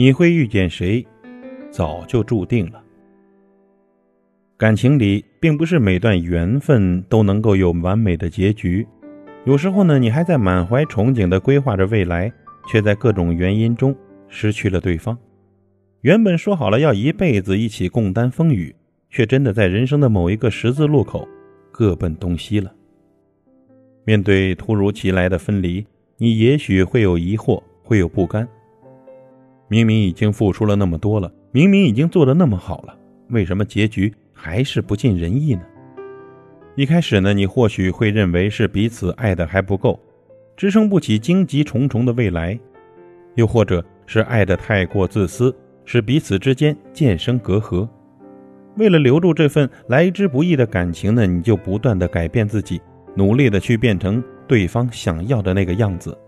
你会遇见谁，早就注定了。感情里，并不是每段缘分都能够有完美的结局。有时候呢，你还在满怀憧憬的规划着未来，却在各种原因中失去了对方。原本说好了要一辈子一起共担风雨，却真的在人生的某一个十字路口，各奔东西了。面对突如其来的分离，你也许会有疑惑，会有不甘。明明已经付出了那么多了，明明已经做的那么好了，为什么结局？还是不尽人意呢。一开始呢，你或许会认为是彼此爱的还不够，支撑不起荆棘重重的未来；又或者是爱的太过自私，使彼此之间渐生隔阂。为了留住这份来之不易的感情呢，你就不断的改变自己，努力的去变成对方想要的那个样子。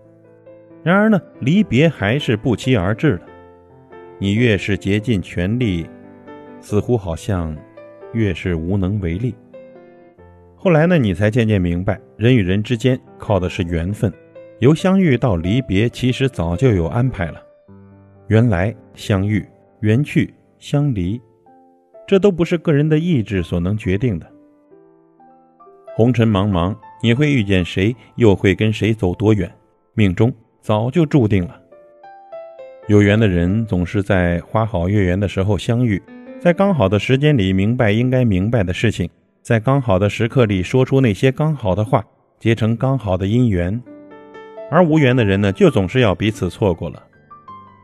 然而呢，离别还是不期而至了。你越是竭尽全力，似乎好像……越是无能为力。后来呢，你才渐渐明白，人与人之间靠的是缘分，由相遇到离别，其实早就有安排了。缘来相遇，缘去相离，这都不是个人的意志所能决定的。红尘茫茫，你会遇见谁，又会跟谁走多远，命中早就注定了。有缘的人总是在花好月圆的时候相遇。在刚好的时间里明白应该明白的事情，在刚好的时刻里说出那些刚好的话，结成刚好的姻缘。而无缘的人呢，就总是要彼此错过了。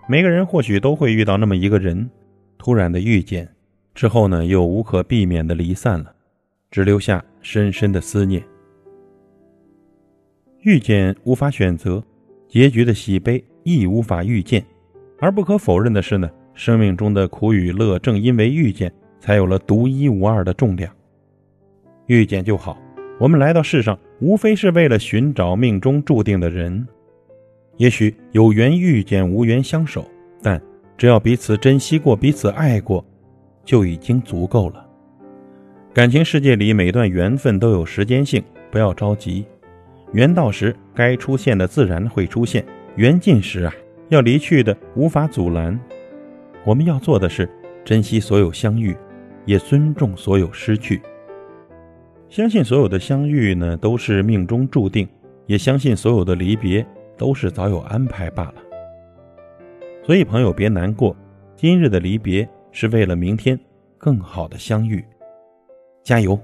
每个人或许都会遇到那么一个人，突然的遇见之后呢，又无可避免的离散了，只留下深深的思念。遇见无法选择，结局的喜悲亦无法预见，而不可否认的是呢。生命中的苦与乐，正因为遇见，才有了独一无二的重量。遇见就好，我们来到世上，无非是为了寻找命中注定的人。也许有缘遇见，无缘相守，但只要彼此珍惜过，彼此爱过，就已经足够了。感情世界里，每段缘分都有时间性，不要着急。缘到时，该出现的自然会出现；缘尽时啊，要离去的无法阻拦。我们要做的是珍惜所有相遇，也尊重所有失去。相信所有的相遇呢都是命中注定，也相信所有的离别都是早有安排罢了。所以朋友别难过，今日的离别是为了明天更好的相遇。加油！